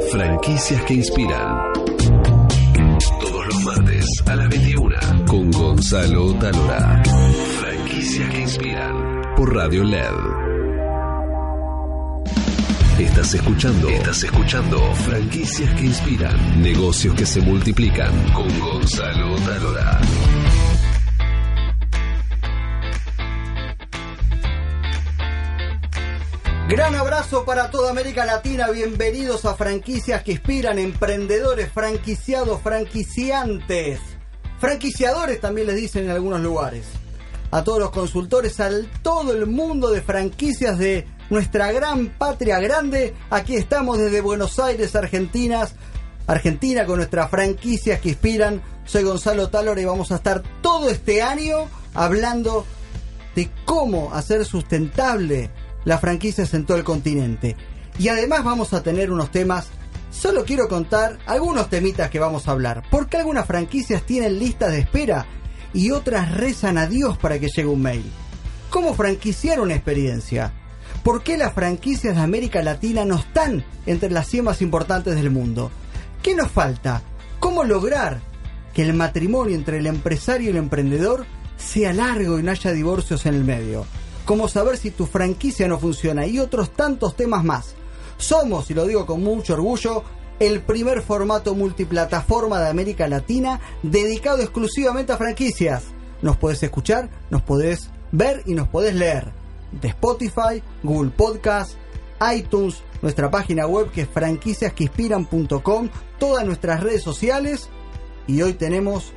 Franquicias que inspiran. Todos los martes a las 21 con Gonzalo Talora. Franquicias que inspiran por Radio LED. Estás escuchando, estás escuchando Franquicias que inspiran, negocios que se multiplican con Gonzalo Talora. Gran abrazo para toda América Latina, bienvenidos a franquicias que inspiran emprendedores, franquiciados, franquiciantes, franquiciadores también les dicen en algunos lugares. A todos los consultores, a todo el mundo de franquicias de nuestra gran patria grande, aquí estamos desde Buenos Aires, Argentina, Argentina con nuestras franquicias que inspiran. Soy Gonzalo Talor y vamos a estar todo este año hablando de cómo hacer sustentable las franquicias en todo el continente. Y además vamos a tener unos temas, solo quiero contar algunos temitas que vamos a hablar. Porque algunas franquicias tienen listas de espera y otras rezan a Dios para que llegue un mail? ¿Cómo franquiciar una experiencia? ¿Por qué las franquicias de América Latina no están entre las 100 más importantes del mundo? ¿Qué nos falta? ¿Cómo lograr que el matrimonio entre el empresario y el emprendedor sea largo y no haya divorcios en el medio? Cómo saber si tu franquicia no funciona y otros tantos temas más. Somos, y lo digo con mucho orgullo, el primer formato multiplataforma de América Latina dedicado exclusivamente a franquicias. Nos podés escuchar, nos podés ver y nos podés leer. De Spotify, Google Podcast, iTunes, nuestra página web que es franquiciasqueinspiran.com, todas nuestras redes sociales y hoy tenemos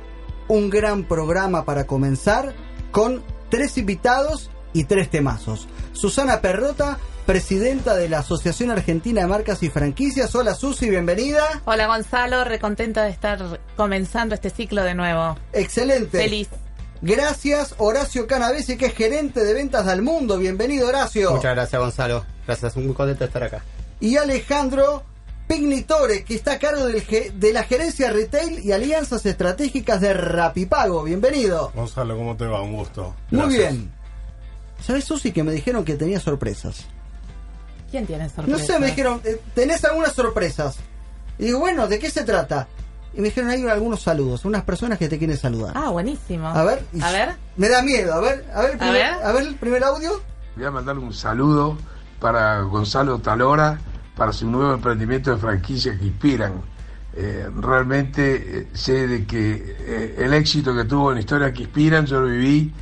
un gran programa para comenzar con tres invitados y tres temazos. Susana Perrota, presidenta de la Asociación Argentina de Marcas y Franquicias. Hola Susi, bienvenida. Hola Gonzalo, recontenta de estar comenzando este ciclo de nuevo. Excelente. Feliz. Gracias Horacio Canavesi, que es gerente de ventas del mundo. Bienvenido Horacio. Muchas gracias Gonzalo. Gracias, muy contento de estar acá. Y Alejandro Pignitore, que está a cargo del de la gerencia retail y alianzas estratégicas de Rapipago. Bienvenido. Gonzalo, ¿cómo te va? Un gusto. Muy bien. ¿Sabes, Susi, que me dijeron que tenía sorpresas? ¿Quién tiene sorpresas? No sé, me dijeron, eh, ¿tenés algunas sorpresas? Y digo, bueno, ¿de qué se trata? Y me dijeron, hay algunos saludos, unas personas que te quieren saludar. Ah, buenísimo. A ver. A ver. Me da miedo, a ver, a ver, el primer, a ver. el primer audio. Voy a mandar un saludo para Gonzalo Talora, para su nuevo emprendimiento de franquicia que inspiran. Eh, realmente eh, sé de que el éxito que tuvo en Historia que Inspiran, yo lo viví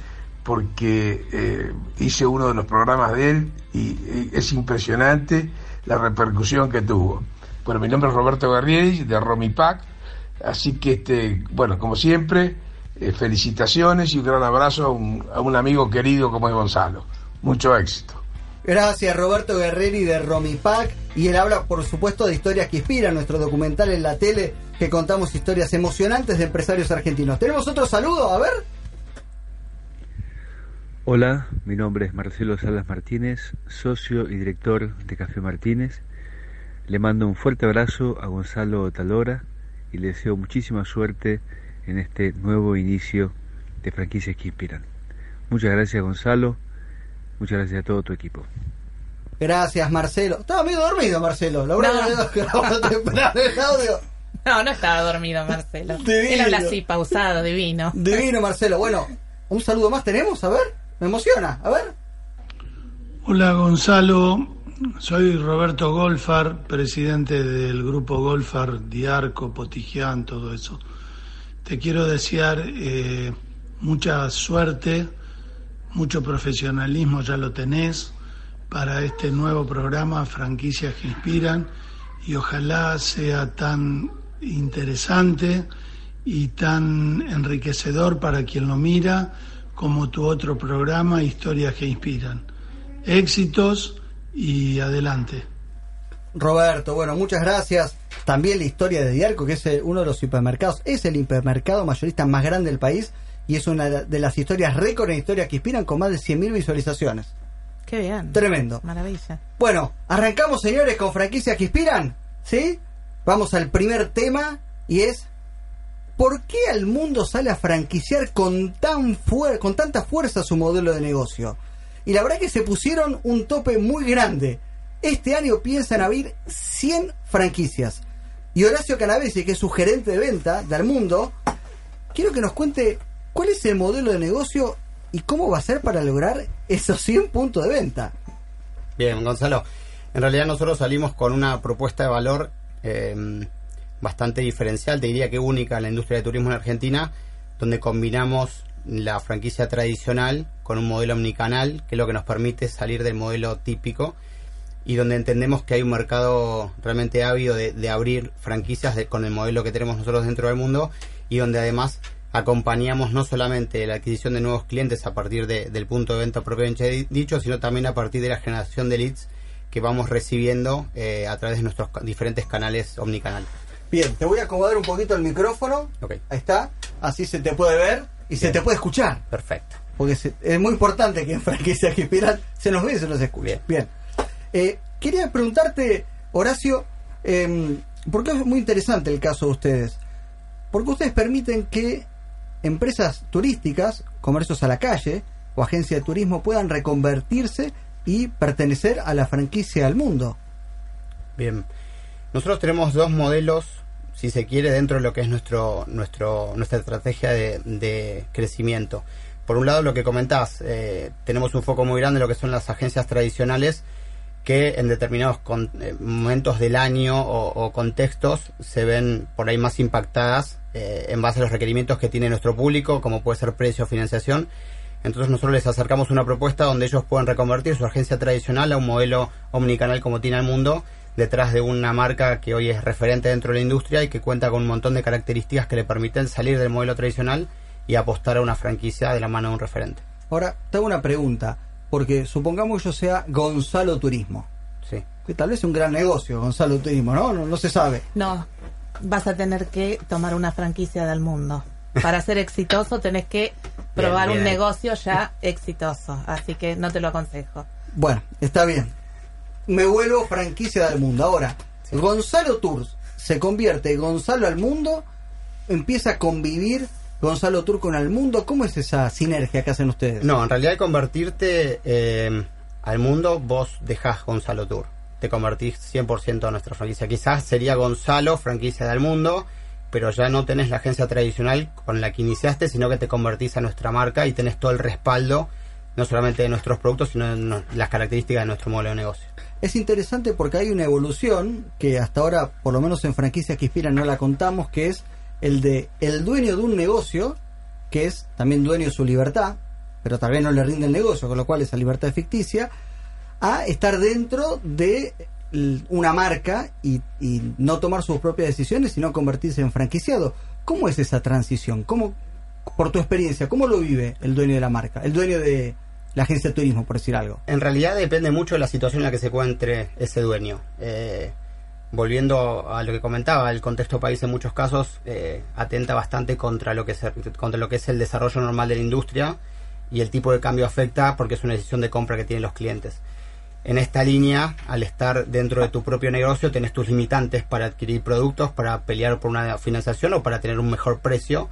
porque eh, hice uno de los programas de él y, es impresionante la repercusión que tuvo. Bueno, mi nombre es Roberto Guerrieri de Romipac, así que, este, bueno, como siempre, eh, felicitaciones y un gran abrazo a un, amigo querido como es Gonzalo. Mucho éxito. Gracias Roberto Guerrieri de Romipac y él habla por supuesto de historias que inspiran, nuestro documental en la tele que contamos historias emocionantes de empresarios argentinos. ¿Tenemos otro saludo? A ver. Hola, mi nombre es Marcelo Salas Martínez, socio y director de Café Martínez. Le mando un fuerte abrazo a Gonzalo Talora y le deseo muchísima suerte en este nuevo inicio de franquicias que inspiran. Muchas gracias Gonzalo, muchas gracias a todo tu equipo. Gracias Marcelo. Estaba medio dormido Marcelo, lo no. temprano el audio. No, no estaba dormido Marcelo. Divino. Él habla así, pausado, divino. Divino Marcelo. Bueno, un saludo más tenemos, a ver. Me emociona, a ver. Hola Gonzalo, soy Roberto Golfar, presidente del grupo Golfar, Diarco, Potigian, todo eso. Te quiero desear eh, mucha suerte, mucho profesionalismo, ya lo tenés, para este nuevo programa, Franquicias que Inspiran, y ojalá sea tan interesante y tan enriquecedor para quien lo mira como tu otro programa, Historias que Inspiran. Éxitos y adelante. Roberto, bueno, muchas gracias. También la historia de Diarco, que es eh, uno de los supermercados, es el hipermercado mayorista más grande del país y es una de las historias récord en historia que inspiran con más de 100.000 visualizaciones. Qué bien. Tremendo. Maravilla. Bueno, arrancamos, señores, con franquicias que inspiran. ¿Sí? Vamos al primer tema y es ¿por qué al mundo sale a franquiciar con, tan con tanta fuerza su modelo de negocio? Y la verdad que se pusieron un tope muy grande. Este año piensan abrir 100 franquicias. Y Horacio Canavesi, que es su gerente de venta del mundo, quiero que nos cuente cuál es el modelo de negocio y cómo va a ser para lograr esos 100 puntos de venta. Bien, Gonzalo. En realidad nosotros salimos con una propuesta de valor eh, bastante diferencial, te diría que única en la industria de turismo en Argentina, donde combinamos la franquicia tradicional con un modelo omnicanal, que es lo que nos permite salir del modelo típico y donde entendemos que hay un mercado realmente ávido de, abrir franquicias con el modelo que tenemos nosotros dentro del mundo y donde además acompañamos no solamente la adquisición de nuevos clientes a partir del punto de venta propiamente dicho, sino también a partir de la generación de leads que vamos recibiendo eh, a través de nuestros diferentes canales omnicanal. Bien, te voy a acomodar un poquito el micrófono. Ahí está. Así se te puede ver y se te puede escuchar. Perfecto. Porque es muy importante que en franquicia que inspiran se nos ve y se nos escuche. Bien. Eh, quería preguntarte, Horacio, eh, porque es muy interesante el caso de ustedes. Porque ustedes permiten que empresas turísticas, comercios a la calle o agencias de turismo puedan reconvertirse y pertenecer a la franquicia al mundo. Bien. Nosotros tenemos dos modelos, si se quiere, dentro de lo que es nuestro, nuestro, nuestra estrategia de, crecimiento. Por un lado, lo que comentás, eh, tenemos un foco muy grande en lo que son las agencias tradicionales que en determinados eh, momentos del año o, contextos se ven por ahí más impactadas eh, en base a los requerimientos que tiene nuestro público, como puede ser precio o financiación. Entonces nosotros les acercamos una propuesta donde ellos pueden reconvertir su agencia tradicional a un modelo omnicanal como tiene el mundo detrás de una marca que hoy es referente dentro de la industria y que cuenta con un montón de características que le permiten salir del modelo tradicional y apostar a una franquicia de la mano de un referente. Ahora, tengo una pregunta, porque supongamos que yo sea Gonzalo Turismo. Sí. Que tal vez es un gran negocio, Gonzalo Turismo, ¿no? No, no se sabe. No, vas a tener que tomar una franquicia del mundo. Para ser exitoso tenés que probar un negocio ya exitoso, así que no te lo aconsejo. Bueno, está bien me vuelvo franquicia del mundo. Ahora, Gonzalo Tours se convierte Gonzalo al mundo, empieza a convivir Gonzalo Tour con el mundo. ¿Cómo es esa sinergia que hacen ustedes? No, en realidad convertirte eh, al mundo, vos dejás Gonzalo Tour. Te convertís 100% a nuestra franquicia. Quizás sería Gonzalo, franquicia del mundo, pero ya no tenés la agencia tradicional con la que iniciaste, sino que te convertís a nuestra marca y tenés todo el respaldo, no solamente de nuestros productos, sino de las características de nuestro modelo de negocio es interesante porque hay una evolución que hasta ahora, por lo menos en franquicias que inspiran, no la contamos, que es el de el dueño de un negocio, que es también dueño de su libertad, pero tal vez no le rinde el negocio, con lo cual esa libertad es ficticia, a estar dentro de una marca y, y no tomar sus propias decisiones, sino convertirse en franquiciado. ¿Cómo es esa transición? ¿Cómo, por tu experiencia, cómo lo vive el dueño de la marca, el dueño de, la agencia de turismo, por decir algo? En realidad depende mucho de la situación en la que se encuentre ese dueño. Eh, volviendo a lo que comentaba, el contexto país en muchos casos eh, atenta bastante contra lo, que es, contra lo que es el desarrollo normal de la industria y el tipo de cambio afecta porque es una decisión de compra que tienen los clientes. En esta línea, al estar dentro de tu propio negocio, tenés tus limitantes para adquirir productos, para pelear por una financiación o para tener un mejor precio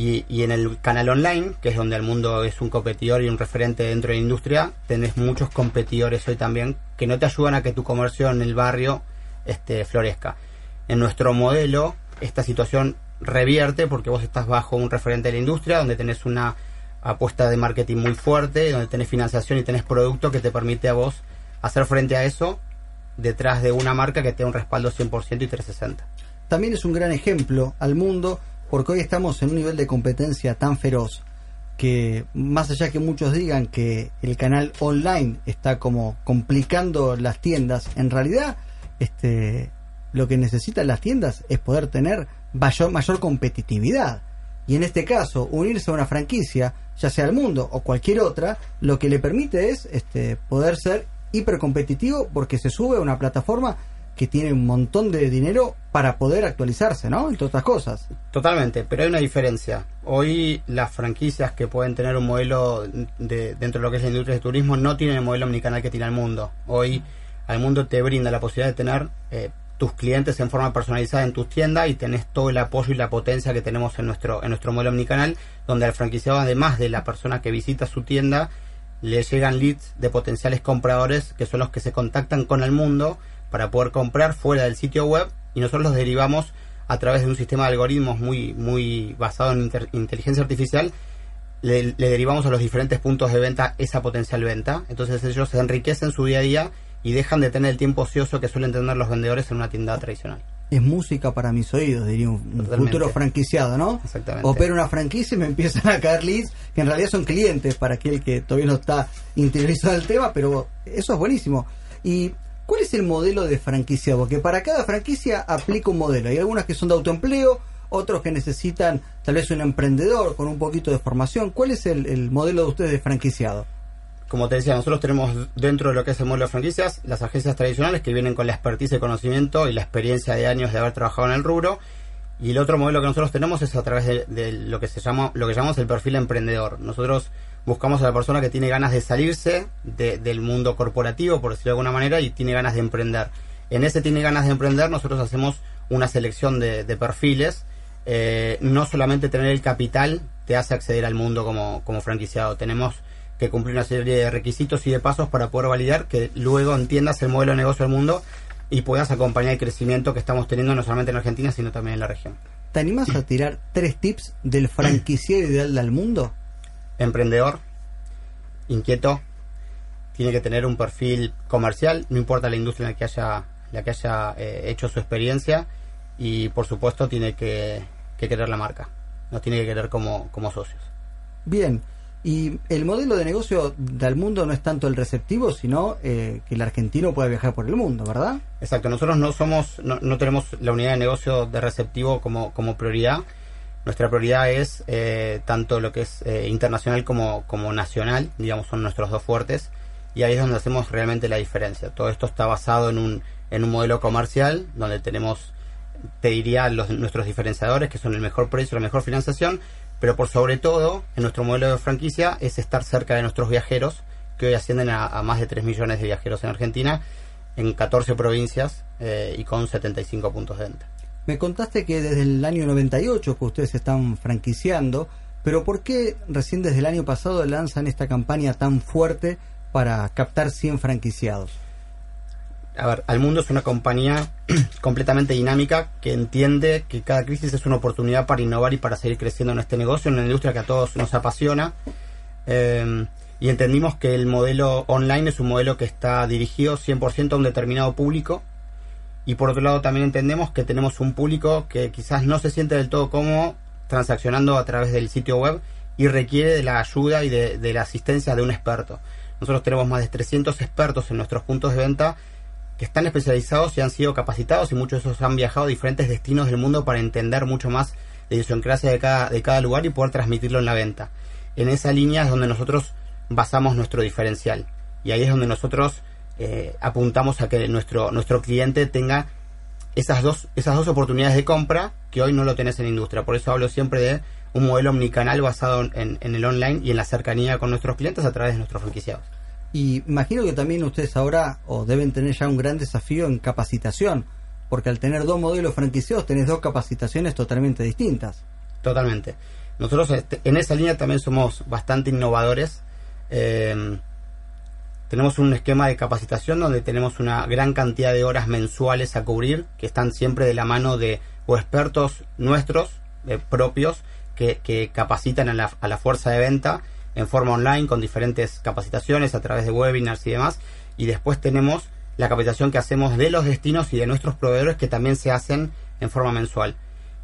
y, en el canal online, que es donde el mundo es un competidor y un referente dentro de la industria, tenés muchos competidores hoy también que no te ayudan a que tu comercio en el barrio este, florezca. En nuestro modelo, esta situación revierte porque vos estás bajo un referente de la industria, donde tenés una apuesta de marketing muy fuerte, donde tenés financiación y tenés producto que te permite a vos hacer frente a eso detrás de una marca que te da un respaldo 100% y 360. También es un gran ejemplo al mundo porque hoy estamos en un nivel de competencia tan feroz que más allá que muchos digan que el canal online está como complicando las tiendas, en realidad este lo que necesitan las tiendas es poder tener mayor, mayor competitividad. Y en este caso, unirse a una franquicia, ya sea el mundo o cualquier otra, lo que le permite es este, poder ser hipercompetitivo porque se sube a una plataforma que tiene un montón de dinero para poder actualizarse, ¿no? Entre otras cosas. Totalmente, pero hay una diferencia. Hoy las franquicias que pueden tener un modelo de, dentro de lo que es la industria de turismo no tienen el modelo omnicanal que tiene el mundo. Hoy al mundo te brinda la posibilidad de tener eh, tus clientes en forma personalizada en tus tiendas y tenés todo el apoyo y la potencia que tenemos en nuestro en nuestro modelo omnicanal, donde al franquiciado además de la persona que visita su tienda le llegan leads de potenciales compradores que son los que se contactan con el mundo para poder comprar fuera del sitio web y nosotros los derivamos a través de un sistema de algoritmos muy muy basado en inteligencia artificial le, le, derivamos a los diferentes puntos de venta esa potencial venta entonces ellos se enriquecen su día a día y dejan de tener el tiempo ocioso que suelen tener los vendedores en una tienda tradicional. Es música para mis oídos, diría un, futuro franquiciado, ¿no? Exactamente. Opero una franquicia y me empiezan a caer leads que en realidad son clientes para aquel que todavía no está interiorizado el tema, pero eso es buenísimo. ¿Y cuál es el modelo de franquiciado? Porque para cada franquicia aplica un modelo. Hay algunas que son de autoempleo, otros que necesitan tal vez un emprendedor con un poquito de formación. ¿Cuál es el, el modelo de ustedes de franquiciado? como te decía, nosotros tenemos dentro de lo que es el modelo de franquicias las agencias tradicionales que vienen con la expertise y conocimiento y la experiencia de años de haber trabajado en el rubro. Y el otro modelo que nosotros tenemos es a través de, lo que se llama, lo que llamamos el perfil emprendedor. Nosotros buscamos a la persona que tiene ganas de salirse del mundo corporativo, por decirlo de alguna manera, y tiene ganas de emprender. En ese tiene ganas de emprender, nosotros hacemos una selección de, perfiles. Eh, no solamente tener el capital te hace acceder al mundo como, como franquiciado. Tenemos que cumplir una serie de requisitos y de pasos para poder validar que luego entiendas el modelo de negocio del mundo y puedas acompañar el crecimiento que estamos teniendo no solamente en Argentina, sino también en la región. ¿Te animas a tirar tres tips del franquiciero ideal del mundo? Emprendedor, inquieto, tiene que tener un perfil comercial, no importa la industria en la que haya, la que haya eh, hecho su experiencia, y por supuesto tiene que, que querer la marca, nos tiene que querer como, como socios. Bien, y el modelo de negocio del mundo no es tanto el receptivo, sino eh, que el argentino pueda viajar por el mundo, ¿verdad? Exacto, nosotros no somos, no, tenemos la unidad de negocio de receptivo como, como prioridad. Nuestra prioridad es eh, tanto lo que es eh, internacional como, como nacional, digamos, son nuestros dos fuertes, y ahí es donde hacemos realmente la diferencia. Todo esto está basado en un, en un modelo comercial, donde tenemos, te diría, los, nuestros diferenciadores, que son el mejor precio, la mejor financiación, pero por sobre todo, en nuestro modelo de franquicia es estar cerca de nuestros viajeros, que hoy ascienden a, más de 3 millones de viajeros en Argentina, en 14 provincias eh, y con 75 puntos de venta. Me contaste que desde el año 98 que ustedes están franquiciando, pero ¿por qué recién desde el año pasado lanzan esta campaña tan fuerte para captar 100 franquiciados? a ver, Al Mundo es una compañía completamente dinámica que entiende que cada crisis es una oportunidad para innovar y para seguir creciendo en este negocio, en una industria que a todos nos apasiona. Eh, y entendimos que el modelo online es un modelo que está dirigido 100% a un determinado público. Y por otro lado también entendemos que tenemos un público que quizás no se siente del todo cómodo transaccionando a través del sitio web y requiere de la ayuda y de, la asistencia de un experto. Nosotros tenemos más de 300 expertos en nuestros puntos de venta que están especializados y han sido capacitados y muchos de esos han viajado a diferentes destinos del mundo para entender mucho más la idiosincrasia de cada, de cada lugar y poder transmitirlo en la venta. En esa línea es donde nosotros basamos nuestro diferencial y ahí es donde nosotros eh, apuntamos a que nuestro, nuestro cliente tenga esas dos, esas dos oportunidades de compra que hoy no lo tenés en la industria. Por eso hablo siempre de un modelo omnicanal basado en, en el online y en la cercanía con nuestros clientes a través de nuestros franquiciados. Y imagino que también ustedes ahora o deben tener ya un gran desafío en capacitación, porque al tener dos modelos franquiciados tenés dos capacitaciones totalmente distintas. Totalmente. Nosotros este, en esa línea también somos bastante innovadores. Em, tenemos un esquema de capacitación donde tenemos una gran cantidad de horas mensuales a cubrir, que están siempre de la mano de o expertos nuestros, eh, propios, que, que capacitan a la, a la fuerza de venta en forma online con diferentes capacitaciones a través de webinars y demás. Y después tenemos la capacitación que hacemos de los destinos y de nuestros proveedores que también se hacen en forma mensual.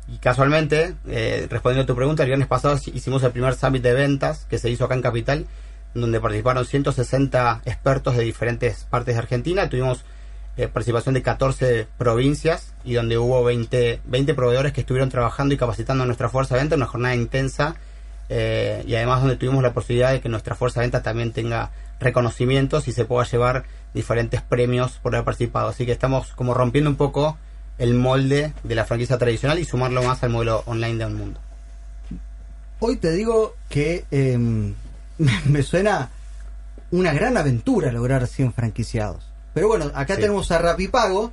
Y casualmente, eh, respondiendo a tu pregunta, el viernes pasado hicimos el primer summit de ventas que se hizo acá en Capital, donde participaron 160 expertos de diferentes partes de Argentina. Tuvimos eh, participación de 14 provincias y donde hubo 20, 20 proveedores que estuvieron trabajando y capacitando a nuestra fuerza de venta, una jornada intensa eh, y además donde tuvimos la posibilidad de que nuestra fuerza de venta también tenga reconocimientos y se pueda llevar diferentes premios por haber participado. Así que estamos como rompiendo un poco el molde de la franquicia tradicional y sumarlo más al modelo online de un mundo. Hoy te digo que em, me suena una gran aventura lograr 100 franquiciados. Pero bueno, acá Sí. tenemos a Rapipago,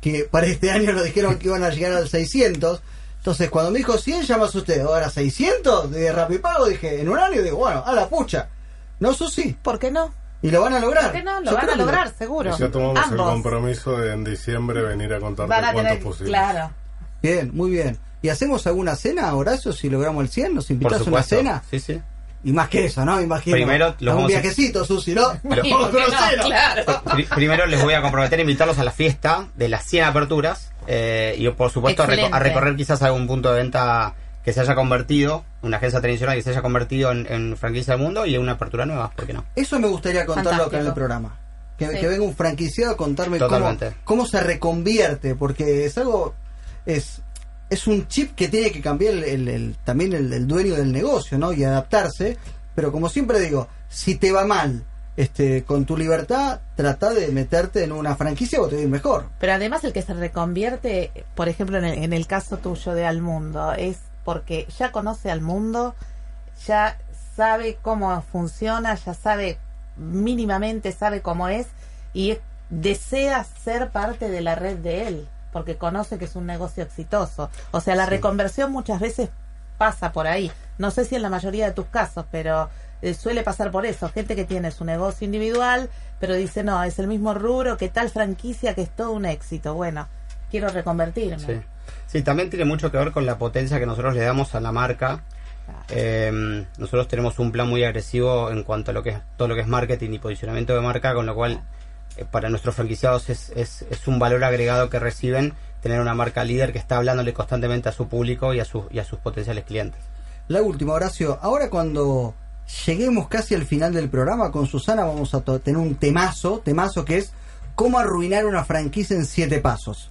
que para este año nos dijeron que iban a llegar al 600. Entonces, cuando me dijo 100, llamas usted. Ahora 600 de Rapipago, dije, en un año, digo, bueno, a la pucha. No, eso sí. ¿Por qué no? Y lo van a lograr. ¿Por qué no? Lo Yo van a que lograr, seguro. Y ya tomamos el compromiso de en diciembre venir a contarte van a cuánto tener, es posible. claro. Bien, muy bien. ¿Y hacemos alguna cena, Horacio, si logramos el 100? ¿Nos invitas a una cena? Sí, sí. Y más que eso, ¿no? Imagino. Primero los un viajecito, Susi, ¿no? Pero- ¿Y por qué no? Claro. Pri- primero les voy a comprometer a invitarlos a la fiesta de las 100 aperturas eh, y por supuesto a, reco- a recorrer quizás algún punto de venta que se haya convertido, una agencia tradicional que se haya convertido en, en franquicia del mundo y una apertura nueva, ¿por qué no? Eso me gustaría contarlo acá en el programa. Que, Sí. que venga un franquiciado a contarme cómo, cómo se reconvierte, porque es algo, es, es un chip que tiene que cambiar el, el- también el, dueño del negocio, ¿no? Y adaptarse, pero como siempre digo, si te va mal este con tu libertad, trata de meterte en una franquicia o te va mejor. Pero además el que se reconvierte, por ejemplo, en el, en el caso tuyo de Al Mundo, es porque ya conoce al mundo, ya sabe cómo funciona, ya sabe mínimamente, sabe cómo es y es- desea ser parte de la red de él, porque conoce que es un negocio exitoso. O sea, la reconversión muchas veces pasa por ahí. No sé si en la mayoría de tus casos, pero eh, suele pasar por eso. Gente que tiene su negocio individual, pero dice, no, es el mismo rubro que tal franquicia que es todo un éxito. Bueno, quiero reconvertirme. Sí. Sí, también tiene mucho que ver con la potencia que nosotros le damos a la marca. Eh, nosotros tenemos un plan muy agresivo en cuanto a lo que es todo lo que es marketing y posicionamiento de marca, con lo cual para nuestros franquiciados es, es, es un valor agregado que reciben tener una marca líder que está hablándole constantemente a su público y a, sus y a sus potenciales clientes. La última, Horacio. Ahora cuando lleguemos casi al final del programa con Susana vamos a tener un temazo, temazo que es cómo arruinar una franquicia en siete pasos.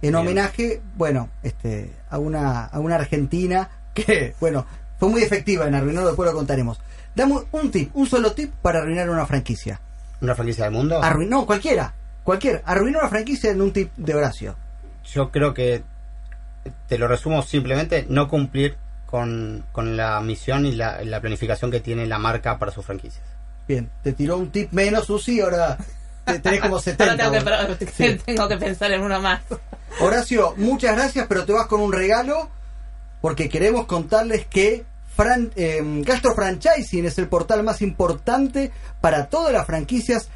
En Bien. homenaje, bueno, este, a una, a una argentina que, bueno, fue muy efectiva en arruinarlo, después lo contaremos. Damos un tip, un solo tip para arruinar una franquicia. ¿Una franquicia del mundo? Arruin- no, cualquiera, cualquiera. Arruinar una franquicia en un tip de Horacio. Yo creo que te lo resumo simplemente no cumplir con, con la misión y la, la planificación que tiene la marca para sus franquicias. Bien, te tiró un tip menos, Susi, ahora te- tenés como 70. Ahora tengo vos. que, Sí. tengo que pensar en uno más. Horacio, muchas gracias, pero te vas con un regalo porque queremos contarles que Fran, eh, Gastro Franchising es el portal más importante para todas las franquicias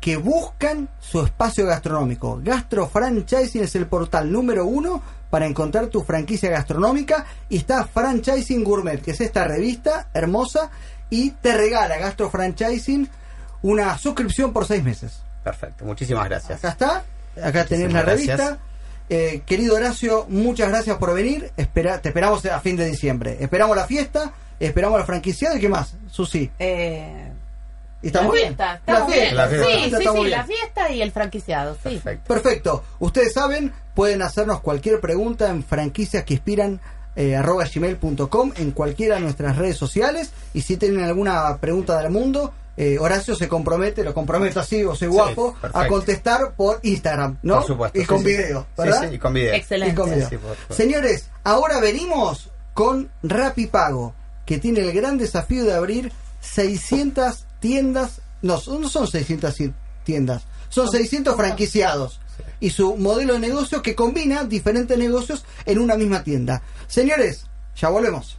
que buscan su espacio gastronómico. Gastro Franchising es el portal número uno para encontrar tu franquicia gastronómica y está Franchising Gourmet, que es esta revista hermosa y te regala Gastro Franchising una suscripción por seis meses. Perfecto, muchísimas gracias. Acá está, acá tenés la Muchísimas revista. gracias. Eh, querido Horacio, muchas gracias por venir. Espera, te esperamos a fin de diciembre. Esperamos la fiesta, esperamos la franquiciada y qué más, Susi. Eh, ¿Y estamos la bien? fiesta, estamos La bien. fiesta, La fiesta. Sí, sí, estamos sí, bien. la fiesta y el franquiciado, sí. Perfecto. Perfecto. Ustedes saben, pueden hacernos cualquier pregunta en franquicias que inspiran eh, arroba gmail.com en cualquiera de nuestras redes sociales y si tienen alguna pregunta del mundo eh, Horacio se compromete, lo comprometo así, o soy guapo, a contestar por Instagram, ¿no? Por supuesto. Y con sí, video, ¿verdad? sí, y con video. Excelente. Y con video. Sí, por favor. Señores, ahora venimos con Rapipago, que tiene el gran desafío de abrir 600 tiendas, no, no son 600 tiendas, son 600 franquiciados. Y su modelo de negocio que combina diferentes negocios en una misma tienda. Señores, ya volvemos.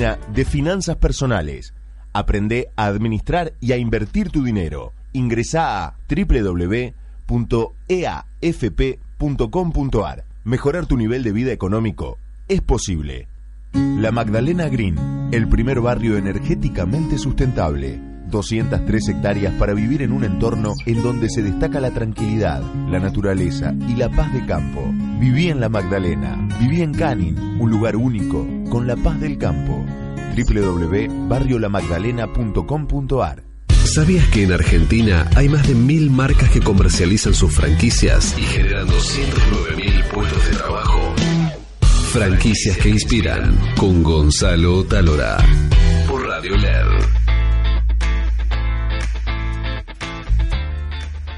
De Finanzas Personales. Aprende a administrar y a invertir tu dinero. Ingresa a www.eafp.com.ar. Mejorar tu nivel de vida económico es posible. La Magdalena Green, el primer barrio energéticamente sustentable. 203 hectáreas para vivir en un entorno en donde se destaca la tranquilidad, la naturaleza y la paz de campo. Viví en la Magdalena, viví en Canin, un lugar único, con la paz del campo. www.barriolamagdalena.com.ar ¿Sabías que en Argentina hay más de mil marcas que comercializan sus franquicias y generan 209 mil puestos de trabajo? Franquicias que inspiran con Gonzalo Talora por Radio LED.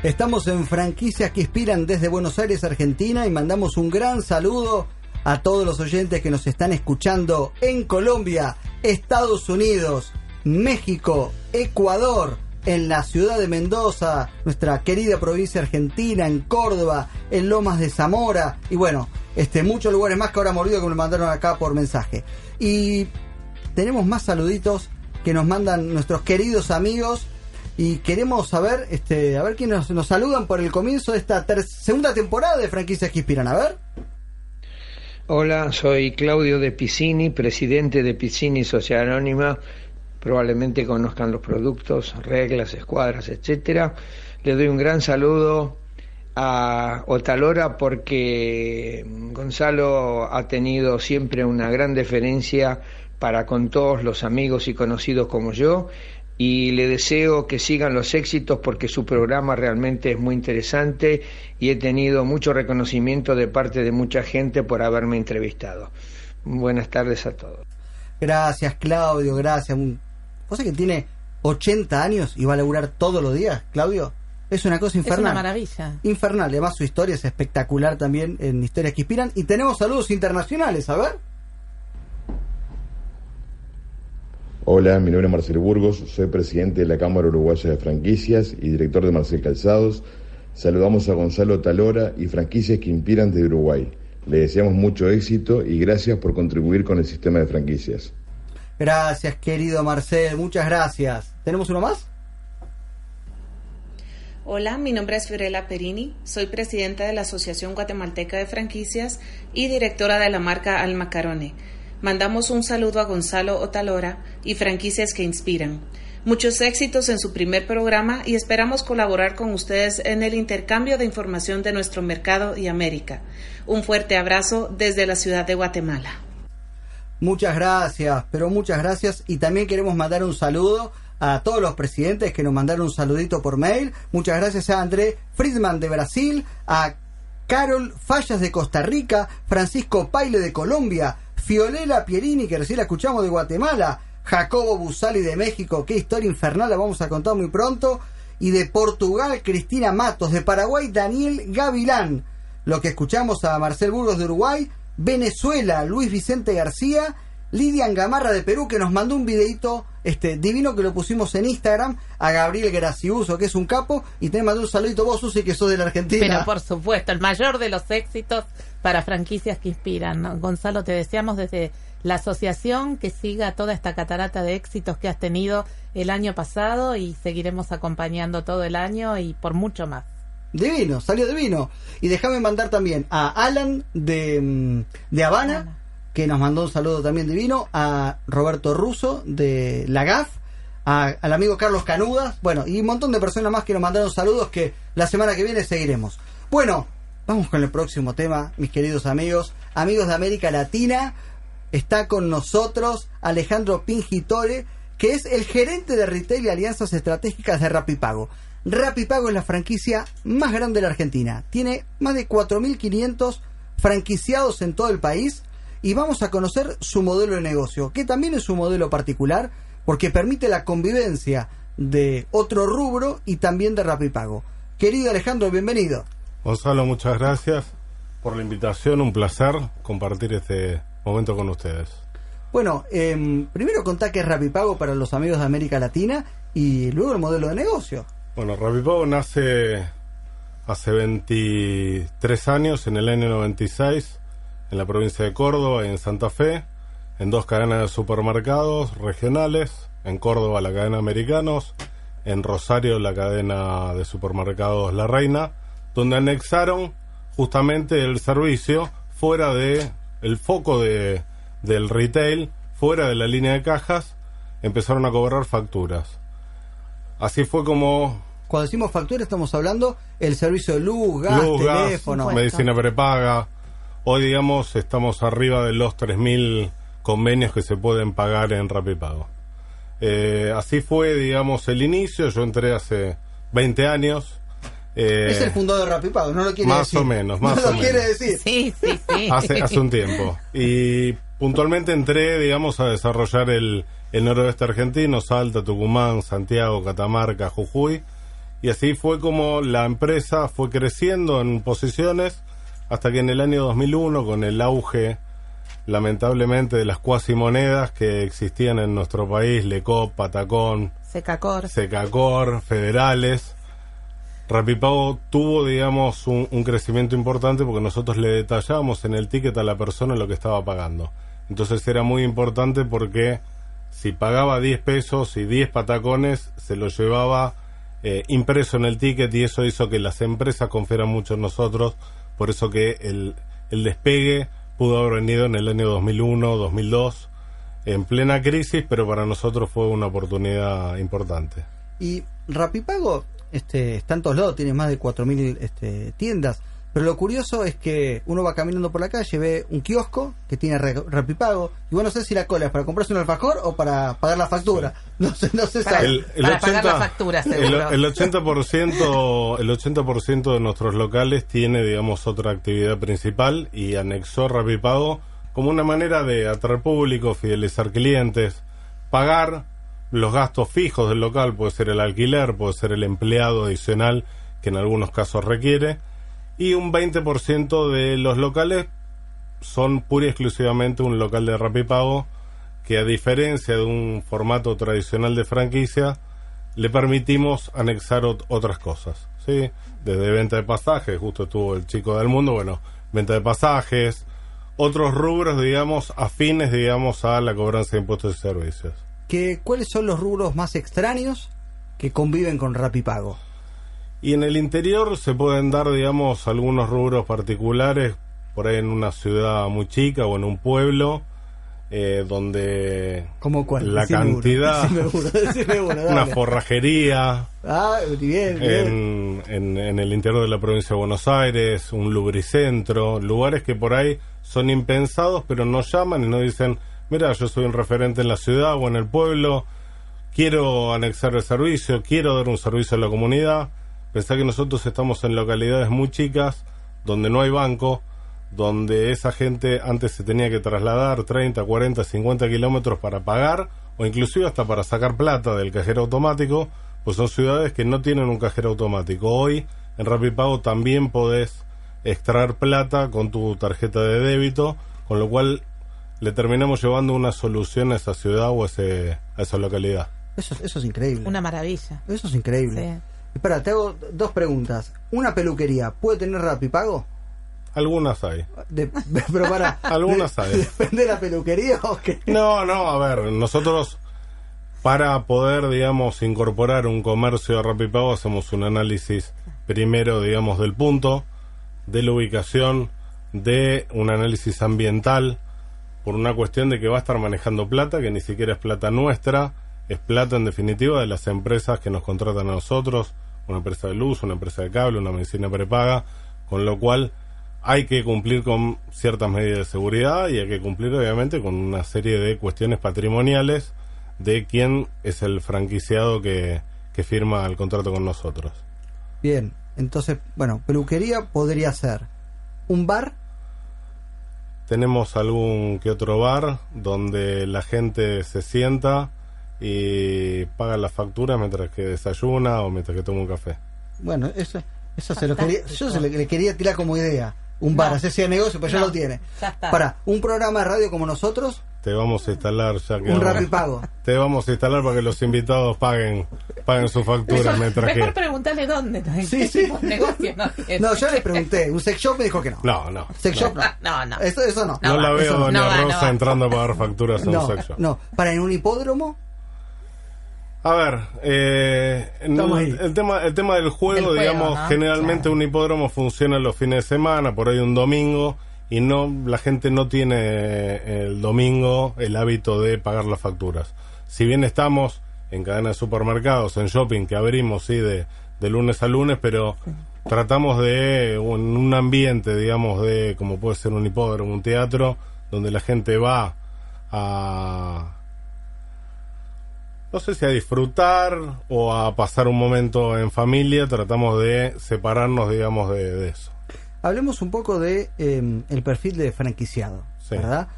Estamos en franquicias que inspiran desde Buenos Aires, Argentina, y mandamos un gran saludo a todos los oyentes que nos están escuchando en Colombia, Estados Unidos, México, Ecuador, en la ciudad de Mendoza, nuestra querida provincia argentina, en Córdoba, en Lomas de Zamora, y bueno, este, muchos lugares más que ahora morido que me mandaron acá por mensaje. Y tenemos más saluditos que nos mandan nuestros queridos amigos y queremos saber, este, a ver quién nos, nos saludan por el comienzo de esta segunda temporada de franquicias que inspiran. A ver. Hola, soy Claudio de Piscini, presidente de Piscini Sociedad Anónima. Probablemente conozcan los productos, reglas, escuadras, etcétera. Le doy un gran saludo a Otalora porque Gonzalo ha tenido siempre una gran deferencia para con todos los amigos y conocidos como yo y le deseo que sigan los éxitos porque su programa realmente es muy interesante y he tenido mucho reconocimiento de parte de mucha gente por haberme entrevistado. Buenas tardes a todos. Gracias, Claudio, gracias. Un- ¿Vos sabés que tiene 80 años y va a laburar todos los días, Claudio? Es una cosa Es infernal. una maravilla. Infernal, además su historia es espectacular también en Historias que Inspiran. Y tenemos saludos internacionales, a ver. Hola, mi nombre es Marcel Burgos, soy presidente de la Cámara Uruguaya de Franquicias y director de Marcel Calzados. Saludamos a Gonzalo Talora y Franquicias que Inspiran de Uruguay. Le deseamos mucho éxito y gracias por contribuir con el sistema de franquicias. Gracias, querido Marcel, muchas gracias. ¿Tenemos uno más? Hola, mi nombre es Fiorella Perini, soy presidenta de la Asociación Guatemalteca de Franquicias y directora de la marca Almacarone. Mandamos un saludo a Gonzalo Otalora y franquicias que inspiran. Muchos éxitos en su primer programa y esperamos colaborar con ustedes en el intercambio de información de nuestro mercado y América. Un fuerte abrazo desde la ciudad de Guatemala. Muchas gracias, pero muchas gracias. Y también queremos mandar un saludo a todos los presidentes que nos mandaron un saludito por mail. Muchas gracias a André Friedman de Brasil, a Carol Fallas de Costa Rica, Francisco Paile de Colombia, Fiorella Pierini, que recién la escuchamos de Guatemala, Jacobo Busali de México, qué historia infernal la vamos a contar muy pronto, y de Portugal, Cristina Matos, de Paraguay, Daniel Gavilán. Lo que escuchamos a Marcel Burgos de Uruguay, Venezuela, Luis Vicente García Lidian Gamarra de Perú que nos mandó un videito este, divino que lo pusimos en Instagram a Gabriel Graciuso, que es un capo, y te mandó un saludito vos, Susi, que sos de la Argentina. Pero por supuesto, el mayor de los éxitos para franquicias que inspiran. ¿no? Gonzalo, te deseamos desde la asociación que siga toda esta catarata de éxitos que has tenido el año pasado y seguiremos acompañando todo el año y por mucho más. Divino, salió divino. Y déjame mandar también a Alan de, mm, de Habana, que nos mandó un saludo también divino, a Roberto Russo de la GAF, a- al amigo Carlos Canudas, bueno, y un montón de personas más que nos mandaron saludos que la semana que viene seguiremos. Bueno, vamos con el próximo tema, mis queridos amigos, amigos de América Latina, está con nosotros Alejandro Pingitore, que es el gerente de retail y alianzas estratégicas de Rapipago. Rapipago es la franquicia más grande de la Argentina. Tiene más de 4.500 franquiciados en todo el país y vamos a conocer su modelo de negocio, que también es un modelo particular porque permite la convivencia de otro rubro y también de Rapipago. Querido Alejandro, bienvenido. Gonzalo, muchas gracias por la invitación. Un placer compartir este momento con ustedes. Bueno, em, primero contá qué es Rapipago para los amigos de América Latina y luego el modelo de negocio. Bueno, Rapipago nace hace 23 años, en el año 96, en la provincia de Córdoba y en Santa Fe, en dos cadenas de supermercados regionales, en Córdoba la cadena Americanos, en Rosario la cadena de supermercados La Reina, donde anexaron justamente el servicio fuera de el foco de, del retail, fuera de la línea de cajas, empezaron a cobrar facturas. Así fue como Cuando decimos factura estamos hablando el servicio de luz, gas, luz, gas, teléfono. medicina prepaga. Hoy, digamos, estamos arriba de los 3.000 convenios que se pueden pagar en Rapipago. Eh, así fue, digamos, el inicio. Yo entré hace 20 años. Eh, es el fundador de Rapipago, no lo quiere más decir. o menos, más no o lo quiere menos. decir. Sí, sí, sí. hace, hace un tiempo. Y puntualmente entré, digamos, a desarrollar el, el noroeste argentino, Salta, Tucumán, Santiago, Catamarca, Jujuy. Y así fue como la empresa fue creciendo en posiciones hasta que en el año 2001, con el auge, lamentablemente, de las cuasimonedas que existían en nuestro país, Lecop, Patacón, Secacor. Secacor, federales. Rapipago tuvo, digamos, un, crecimiento importante porque nosotros le detallábamos en el ticket a la persona lo que estaba pagando. Entonces era muy importante porque si pagaba 10 pesos y 10 patacones, se lo llevaba eh, impreso en el ticket y eso hizo que las empresas confieran mucho en nosotros. Por eso que el, el despegue pudo haber venido en el año 2001, 2002, en plena crisis, pero para nosotros fue una oportunidad importante. Y Rapipago este, está en todos lados, tiene más de 4.000 este, tiendas. Pero lo curioso es que uno va caminando por la calle, ve un kiosco que tiene re- Rapipago, y bueno, no sé si la cola es para comprarse un alfajor o para pagar la factura. No sé, no se sabe. El, el Para pagar la 80 factura, el, seguro. el 80% el 80% de nuestros locales tiene digamos otra actividad principal y anexó Rapipago como una manera de atraer público, fidelizar clientes, pagar los gastos fijos del local, puede ser el alquiler, puede ser el empleado adicional que en algunos casos requiere y un 20% de los locales son pura y exclusivamente un local de Rapipago que a diferencia de un formato tradicional de franquicia, le permitimos anexar ot- otras cosas, ¿sí? Desde venta de pasajes, justo estuvo el chico del mundo, bueno, venta de pasajes, otros rubros, digamos, afines, digamos, a la cobranza de impuestos y servicios. Que, ¿Cuáles son los rubros más extraños que conviven con Rapipago? Y en el interior se pueden dar, digamos, algunos rubros particulares, por ahí en una ciudad muy chica o en un pueblo, eh, donde ¿Cómo cuál? la Decime uno, cantidad, decime uno, decime uno, una forrajería, Ah, bien, bien. en, en- en el interior de la provincia de Buenos Aires, un lubricentro, lugares que por ahí son impensados, pero nos llaman y nos dicen, mira, yo soy un referente en la ciudad o en el pueblo, quiero anexar el servicio, quiero dar un servicio a la comunidad. Pensá que nosotros estamos en localidades muy chicas, donde no hay banco, donde esa gente antes se tenía que trasladar 30, 40, 50 kilómetros para pagar o inclusive hasta para sacar plata del cajero automático, pues son ciudades que no tienen un cajero automático. Hoy en Rapipago también podés extraer plata con tu tarjeta de débito, con lo cual le terminamos llevando una solución a esa ciudad o a, ese, a esa localidad. Eso, eso es increíble. Una maravilla. Eso es increíble. Sí. Espera, te hago dos preguntas. ¿Una peluquería puede tener rapipago? Algunas hay. De, pero para. Algunas de- hay. ¿Depende de la peluquería o qué? No, no, a ver, nosotros para poder, digamos, incorporar un comercio de Rapipago hacemos un análisis primero, digamos, del punto, de la ubicación, de un análisis ambiental, por una cuestión de que va a estar manejando plata, que ni siquiera es plata nuestra, es plata en definitiva de las empresas que nos contratan a nosotros, una empresa de luz, una empresa de cable, una medicina prepaga, con lo cual hay que cumplir con ciertas medidas de seguridad y hay que cumplir obviamente con una serie de cuestiones patrimoniales de quién es el franquiciado que, que firma el contrato con nosotros. Bien, entonces, bueno, peluquería podría ser un bar. Tenemos algún que otro bar donde la gente se sienta y paga la factura mientras que desayuna o mientras que toma un café. Bueno, eso, eso se lo quería, yo se lo, le quería tirar como idea. Un bar, No. hacerse negocio, pero ya lo tiene. ya está. Para, un programa de radio como nosotros, Te vamos a instalar ya que un rapipago. Te vamos a instalar para que los invitados paguen paguen sus facturas mientras Mejor que preguntarle dónde. ¿no? Sí, ¿Qué sí. de negocio no yo le pregunté, un sex shop me dijo que no. no, no. Sex no. shop no. No, no. Eso, eso no. No, la veo doña No va, no Rosa entrando a pagar facturas a un sex shop. no. Para en un hipódromo, A ver, eh, el, tema, el tema del juego, Del juego, digamos, ¿no? generalmente Claro. un hipódromo funciona los fines de semana, por ahí un domingo, y no la gente no tiene eh, el domingo el hábito de pagar las facturas. Si bien estamos en cadena de supermercados, en shopping, que abrimos, sí, de, de lunes a lunes, pero tratamos de un, un ambiente, digamos, de como puede ser un hipódromo, un teatro, donde la gente va a no sé si a disfrutar o a pasar un momento en familia, tratamos de separarnos, digamos, de, de eso. hablemos un poco de eh, el perfil de franquiciado, Sí. ¿verdad?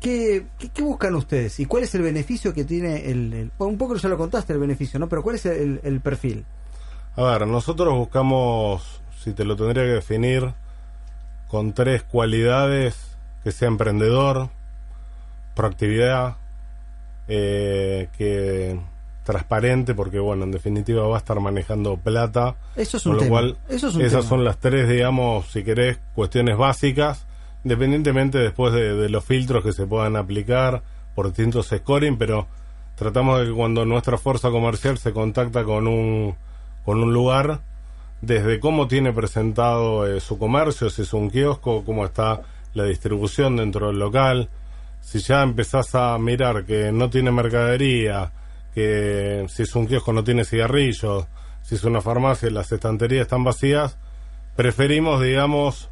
¿Qué, qué, qué buscan ustedes? ¿Y cuál es el beneficio que tiene el, un poco ya lo contaste el beneficio, ¿no? Pero ¿cuál es el, el perfil? A ver, nosotros buscamos, si te lo tendría que definir, con tres cualidades, que sea emprendedor, proactividad, eh, que transparente, porque bueno, en definitiva va a estar manejando plata. Eso es con un lo tema. cual, Eso es un esas tema. son las tres, digamos, si querés, cuestiones básicas, independientemente después de, de los filtros que se puedan aplicar por distintos scoring, pero tratamos de que cuando nuestra fuerza comercial se contacta con un, con un lugar, desde cómo tiene presentado eh, su comercio, si es un kiosco, cómo está la distribución dentro del local, si ya empezás a mirar que no tiene mercadería, que si es un kiosco no tiene cigarrillos, si es una farmacia las estanterías están vacías, preferimos, digamos,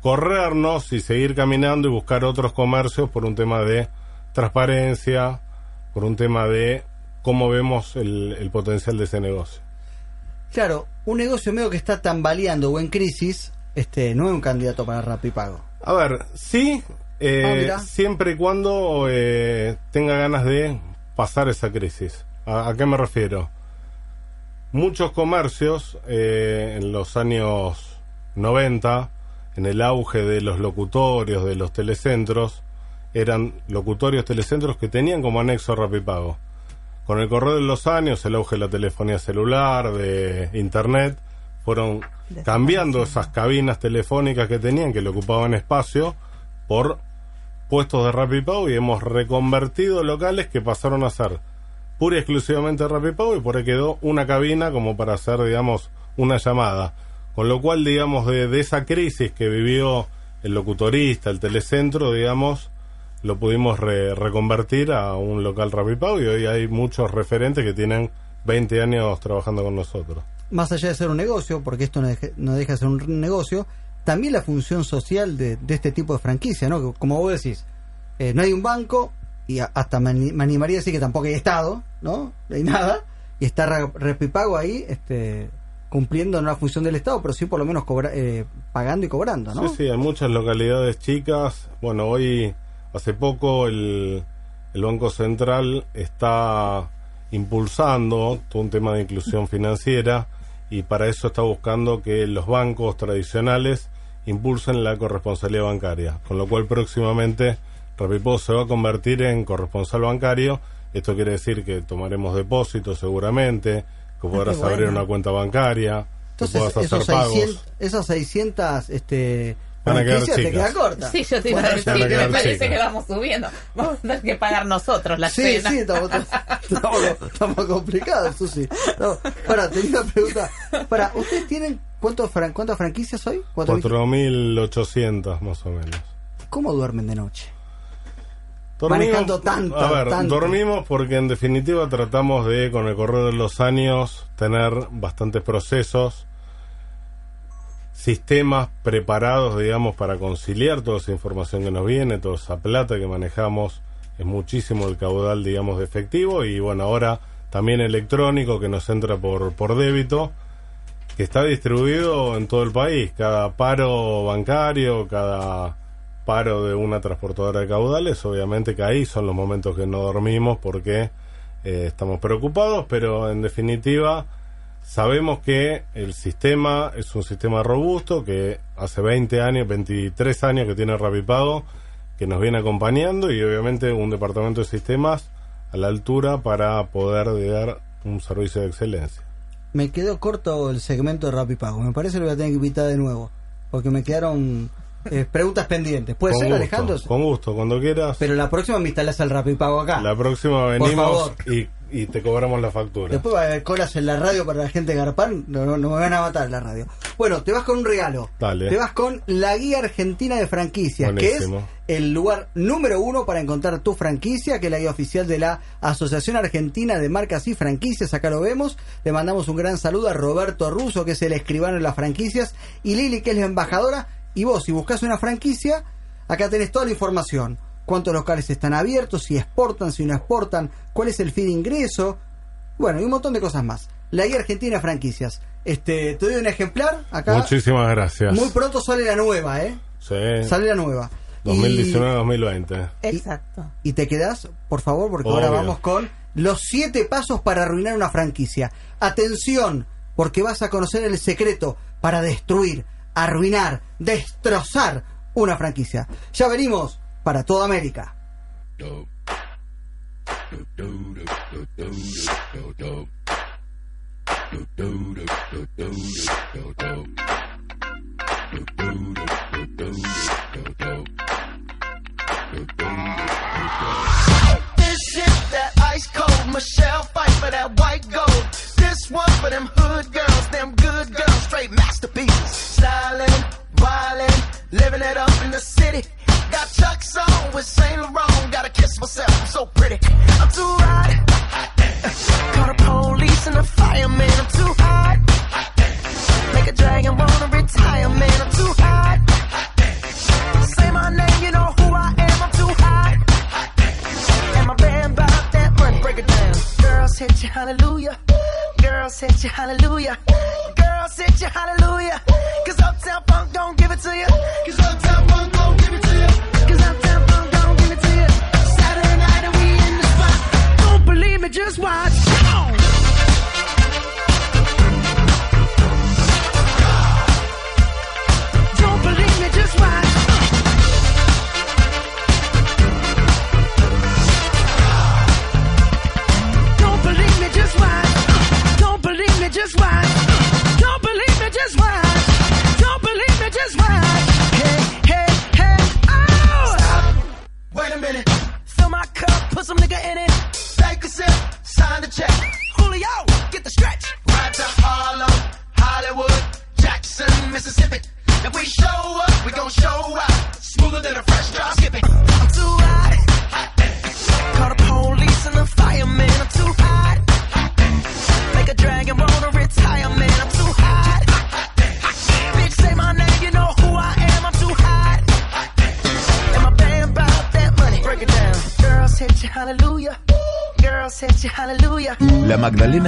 corrernos y seguir caminando y buscar otros comercios por un tema de transparencia, por un tema de cómo vemos el, el potencial de ese negocio. Claro, un negocio medio que está tambaleando o en crisis, este, no es un candidato para Rapipago. A ver, sí, eh, Ah, siempre y cuando eh, tenga ganas de pasar esa crisis. ¿A, a qué me refiero? Muchos comercios eh, en los años 90, en el auge de los locutorios, de los telecentros, eran locutorios telecentros que tenían como anexo Rapipago. Con el correr de los años, el auge de la telefonía celular, de internet, fueron cambiando esas cabinas telefónicas que tenían, que le ocupaban espacio, por puestos de Rapipago y hemos reconvertido locales que pasaron a ser pura y exclusivamente Rapipago y por ahí quedó una cabina como para hacer, digamos, una llamada. Con lo cual, digamos, de, esa crisis que vivió el locutorista, el telecentro, digamos, lo pudimos re- reconvertir a un local Rapipago y hoy hay muchos referentes que tienen 20 años trabajando con nosotros. Más allá de ser un negocio, porque esto no deja, no deja de ser un negocio, también la función social de, de este tipo de franquicia, ¿no? Como vos decís, eh, no hay un banco, y hasta me, ani- me animaría a decir que tampoco hay Estado, ¿no? No hay nada, y está Rapipago ahí, este cumpliendo no la función del Estado, pero sí por lo menos cobra- eh, pagando y cobrando, ¿no? Sí, sí, hay muchas localidades chicas. Bueno, hoy, hace poco, el, el Banco Central está impulsando todo un tema de inclusión financiera y para eso está buscando que los bancos tradicionales impulsen la corresponsabilidad bancaria, con lo cual próximamente Rapipó se va a convertir en corresponsal bancario. Esto quiere decir que tomaremos depósitos seguramente, que podrás Ah, qué abrir una cuenta bancaria, que puedas hacer esos pagos. 600, esas 600 este, Van a quedar franquicias te chicas. queda corta. Sí, yo te iba a decir que me parece chicas. que vamos subiendo. Vamos a tener que pagar nosotros la Sí, cena. sí, estamos, estamos, estamos complicados, Susi. No, para, tenía una pregunta. Para, ¿ustedes tienen cuántos fran- cuántas franquicias hoy? ¿Cuatro mil? 4.800 más o menos. ¿Cómo duermen de noche? Dormimos- Manejando tanto, A ver, tanto. dormimos porque en definitiva tratamos de, con el correr de los años, tener bastantes procesos, sistemas preparados, digamos, para conciliar toda esa información que nos viene, toda esa plata que manejamos. Es muchísimo el caudal, digamos, de efectivo y bueno, ahora también electrónico que nos entra por, por débito, que está distribuido en todo el país. Cada paro bancario, cada paro de una transportadora de caudales, obviamente que ahí son los momentos que no dormimos porque eh, estamos preocupados, pero en definitiva sabemos que el sistema es un sistema robusto que hace 20 años, 23 años que tiene Rapipago, que nos viene acompañando y obviamente un departamento de sistemas a la altura para poder dar un servicio de excelencia. Me quedó corto el segmento de Rapipago. Me parece que lo voy a tener que invitar de nuevo. Porque me quedaron eh, preguntas pendientes. ¿Puede Con ser, gusto, Alejandro? Con gusto, cuando quieras. Pero la próxima me instalás el Rapipago acá. La próxima Por venimos favor. y, y te cobramos la factura. Después va a haber colas en la radio para la gente Garpán. No, no, no me van a matar la radio. Bueno, te vas con un regalo. Dale. Te vas con la Guía Argentina de Franquicias, Buenísimo. que es el lugar número uno para encontrar tu franquicia, que es la guía oficial de la Asociación Argentina de Marcas y Franquicias. Acá lo vemos. Le mandamos un gran saludo a Roberto Russo, que es el escribano de las franquicias, y Lili, que es la embajadora. Y vos, si buscas una franquicia, acá tenés toda la información. Cuántos locales están abiertos, si exportan, si no exportan, cuál es el fee de ingreso, bueno, y un montón de cosas más. La guía argentina de franquicias. Este, te doy un ejemplar acá. Muchísimas gracias. Muy pronto sale la nueva, ¿eh? Sí. Sale la nueva. 2019-2020. Exacto. Y, te quedás, por favor, porque Obvio. ahora vamos con los siete pasos para arruinar una franquicia. Atención, porque vas a conocer el secreto para destruir, arruinar, destrozar una franquicia. Ya venimos para toda América. This shit that ice cold Michelle fight for that white gold. This one for them hood girls, them good girls, straight masterpieces. Styling, wildin', living it up in the city. Got Chuck's on with Saint Laurent. Gotta kiss myself, I'm so pretty. I'm too hot. Call the police and the fireman. I'm too hot.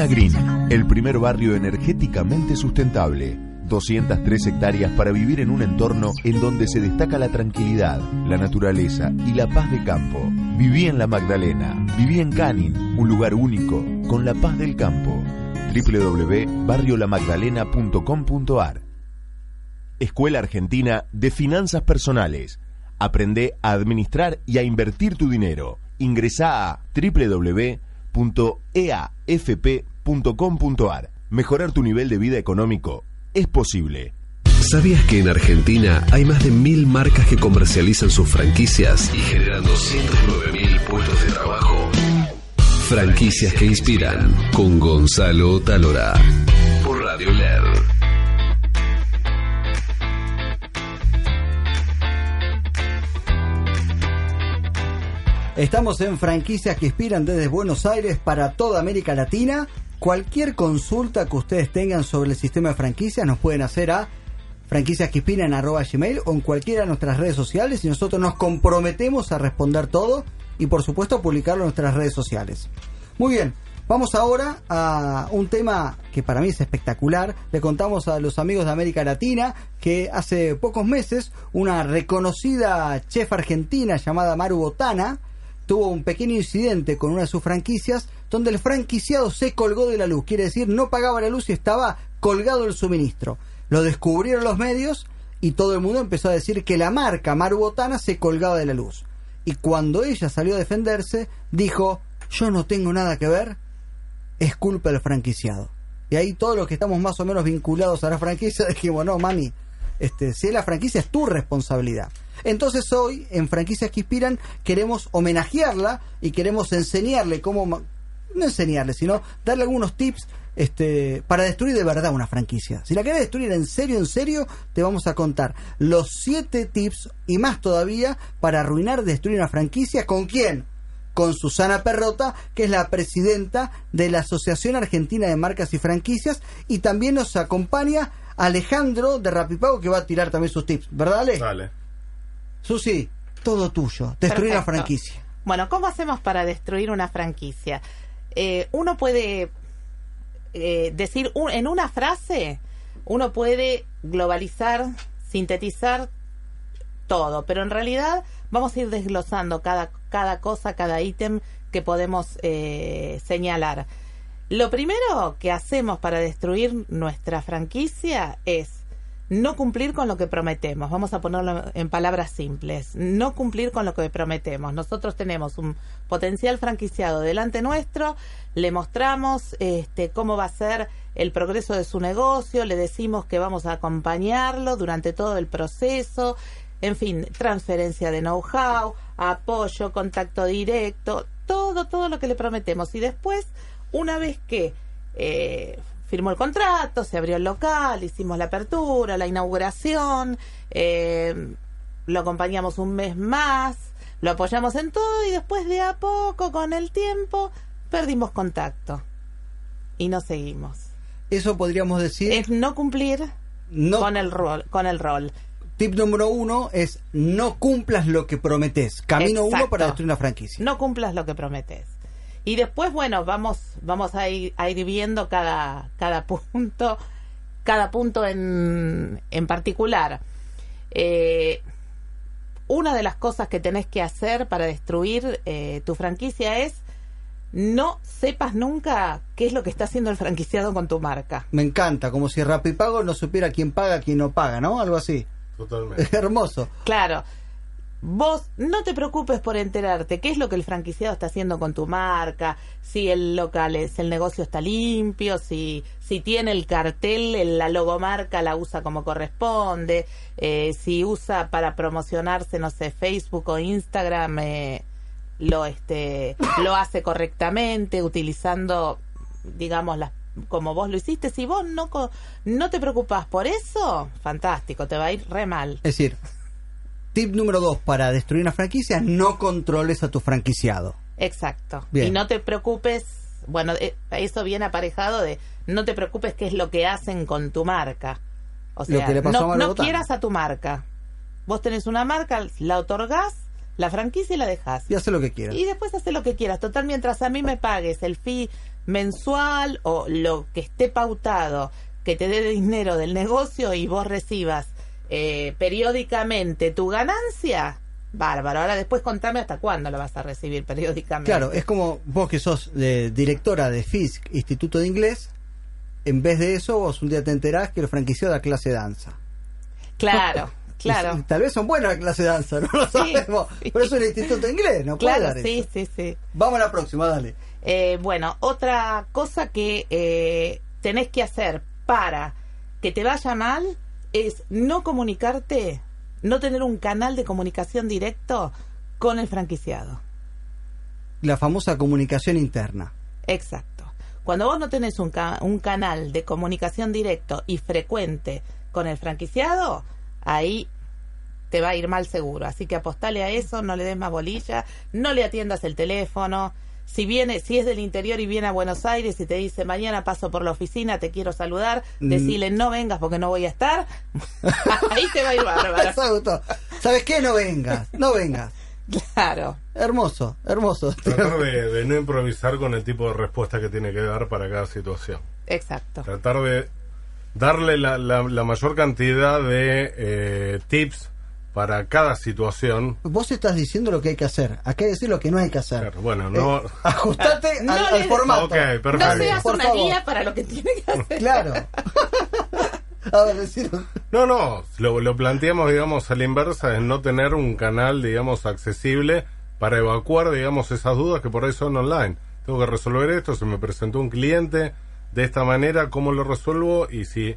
Green, el primer barrio energéticamente sustentable. 203 hectáreas para vivir en un entorno en donde se destaca la tranquilidad, la naturaleza y la paz de campo. Viví en La Magdalena, viví en Canin, un lugar único, con la paz del campo. www.barriolamagdalena.com.ar Escuela Argentina de Finanzas Personales. Aprende a administrar y a invertir tu dinero. Ingresa a www.eafp.com.ar. Mejorar tu nivel de vida económico es posible. ¿Sabías que en Argentina hay más de mil marcas que comercializan sus franquicias y generan 209 mil puestos de trabajo? Franquicias que inspiran con Gonzalo Talora. Por Radio LED. Estamos en franquicias que inspiran desde Buenos Aires para toda América Latina. Cualquier consulta que ustedes tengan sobre el sistema de franquicias nos pueden hacer a franquiciasqueinspiran@gmail o en cualquiera de nuestras redes sociales y nosotros nos comprometemos a responder todo y por supuesto publicarlo en nuestras redes sociales. Muy bien, vamos ahora a un tema que para mí es espectacular. Le contamos a los amigos de América Latina que hace pocos meses una reconocida chef argentina llamada Maru Botana tuvo un pequeño incidente con una de sus franquicias donde el franquiciado se colgó de la luz, quiere decir no pagaba la luz y estaba colgado el suministro. Lo descubrieron los medios y todo el mundo empezó a decir que la marca Maru Botana se colgaba de la luz. Y cuando ella salió a defenderse, dijo, yo no tengo nada que ver, es culpa del franquiciado. Y ahí todos los que estamos más o menos vinculados a la franquicia dijimos, no, mami, este, si es la franquicia es tu responsabilidad. Entonces hoy en Franquicias que Inspiran queremos homenajearla y queremos enseñarle cómo, no enseñarle, sino darle algunos tips este, para destruir de verdad una franquicia. Si la querés destruir en serio, en serio, te vamos a contar los siete tips y más todavía para arruinar, destruir una franquicia. ¿Con quién? Con Susana Perrota, que es la presidenta de la Asociación Argentina de Marcas y Franquicias, y también nos acompaña Alejandro de Rapipago, que va a tirar también sus tips, ¿verdad, Ale? Dale. Susi, todo tuyo. Destruir la Perfecto. franquicia. Bueno, ¿cómo hacemos para destruir una franquicia? Eh, uno puede eh, decir un- en una frase, uno puede globalizar, sintetizar todo, pero en realidad vamos a ir desglosando cada, cada cosa, cada ítem que podemos eh, señalar. Lo primero que hacemos para destruir nuestra franquicia es no cumplir con lo que prometemos. Vamos a ponerlo en palabras simples. No cumplir con lo que prometemos. Nosotros tenemos un potencial franquiciado delante nuestro, le mostramos este, cómo va a ser el progreso de su negocio, le decimos que vamos a acompañarlo durante todo el proceso, en fin, transferencia de know-how, apoyo, contacto directo, todo, todo lo que le prometemos. Y después, una vez que eh, firmó el contrato, se abrió el local, hicimos la apertura, la inauguración, eh, lo acompañamos un mes más, lo apoyamos en todo y después de a poco, con el tiempo, perdimos contacto y no seguimos. Eso podríamos decir. Es no cumplir No. con el rol, con el rol. Tip número uno es no cumplas lo que prometes. Camino uno para destruir una franquicia. No cumplas lo que prometes. Y después, bueno, vamos, vamos a ir, a ir viendo cada, cada punto, cada punto en, en particular. Eh, una de las cosas que tenés que hacer para destruir eh, tu franquicia es no sepas nunca qué es lo que está haciendo el franquiciado con tu marca. Me encanta, como si Rapipago no supiera quién paga, quién no paga, ¿no? Algo así. Totalmente. Hermoso. Claro. Vos no te preocupes por enterarte qué es lo que el franquiciado está haciendo con tu marca, si el local es, el negocio está limpio, si, si tiene el cartel, el- la logomarca la usa como corresponde, eh, si usa para promocionarse, no sé, Facebook o Instagram, eh, lo este lo hace correctamente, utilizando, digamos, las como vos lo hiciste, si vos no, no te preocupas por eso, fantástico, te va a ir re mal. Es decir, tip número dos para destruir una franquicia, no controles a tu franquiciado. Exacto. Bien. Y no te preocupes, bueno, eh, eso viene aparejado de no te preocupes qué es lo que hacen con tu marca. O Lo sea, que le pasó a no, quieras a tu marca. Vos tenés una marca, la otorgás, la franquicia y la dejás. Y hace lo que quieras. Y después hace lo que quieras. Total, mientras a mí me pagues el fee mensual o lo que esté pautado, que te dé dinero del negocio y vos recibas eh, periódicamente tu ganancia, bárbaro. Ahora después contame hasta cuándo lo vas a recibir periódicamente. Claro, es como vos que sos eh, directora de FISC, Instituto de Inglés, en vez de eso vos un día te enterás que el franquiciado da clase de danza. Claro, Claro. Y- tal vez son buenas las clases de danza, no lo sabemos. Pero es un instituto de inglés, no puede Claro, dar sí, eso. sí, sí. Vamos a la próxima, dale. Eh, bueno, otra cosa que eh, tenés que hacer para que te vaya mal es no comunicarte, no tener un canal de comunicación directo con el franquiciado. La famosa comunicación interna. Exacto. Cuando vos no tenés un, ca- un canal de comunicación directo y frecuente con el franquiciado, ahí te va a ir mal seguro. Así que apostale a eso, no le des más bolilla, no le atiendas el teléfono. Si viene, si es del interior y viene a Buenos Aires y te dice mañana paso por la oficina, te quiero saludar, Mm. decile no vengas porque no voy a estar, ahí te va a ir bárbaro. ¿Sabes qué? No vengas, no vengas. Claro. Hermoso, hermoso. Tratar de, de no improvisar con el tipo de respuesta que tiene que dar para cada situación. Exacto. Tratar de darle la, la- la mayor cantidad de eh, tips para cada situación. Vos estás diciendo lo que hay que hacer. Acá hay que decir lo que no hay que hacer. Bueno, no. Eh, ajustate No al, le- al formato. Ok, perfecto. No seas Por una favor. guía para lo que tiene que hacer. Claro. A ver, decir. No, no, lo, lo planteamos, digamos, a la inversa, es no tener un canal, digamos, accesible para evacuar, digamos, esas dudas que por ahí son online. Tengo que resolver esto, se me presentó un cliente de esta manera, ¿cómo lo resuelvo? Y si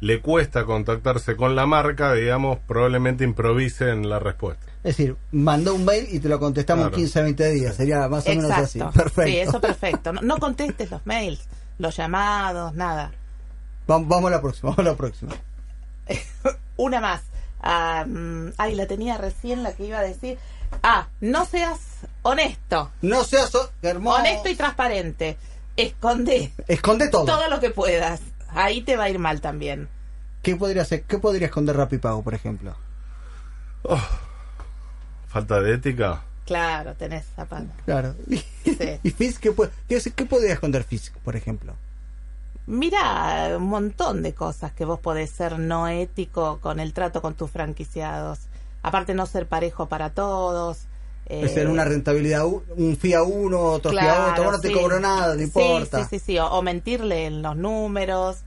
le cuesta contactarse con la marca, digamos, probablemente improvise en la respuesta. Es decir, mandó un mail y te lo contestamos Claro. en 15 20 días. Sería más o menos así. Exacto. Perfecto. Sí, eso perfecto. No, no contestes los mails, los llamados, nada. Vam- Vamos a la próxima, vamos a la próxima. Una más. Ah, mm, ay, la tenía recién la que iba a decir. Ah, no seas honesto. No seas hermoso. Honesto y transparente. Esconde Esconde todo. todo lo que puedas. Ahí te va a ir mal también. ¿Qué podría hacer? ¿Qué podría esconder Rapipago, por ejemplo? Falta de ética. Claro, tenés zapato. Claro. ¿Y Fisk qué, qué, qué podría esconder Fisk, por ejemplo? Mira, un montón de cosas que vos podés ser no ético con el trato con tus franquiciados. Aparte no ser parejo para todos. Eh, es ser una rentabilidad, un fee a uno, otro fee a claro, otro, vos no te cobro nada, no importa. Sí, sí, sí, o, o mentirle en los números.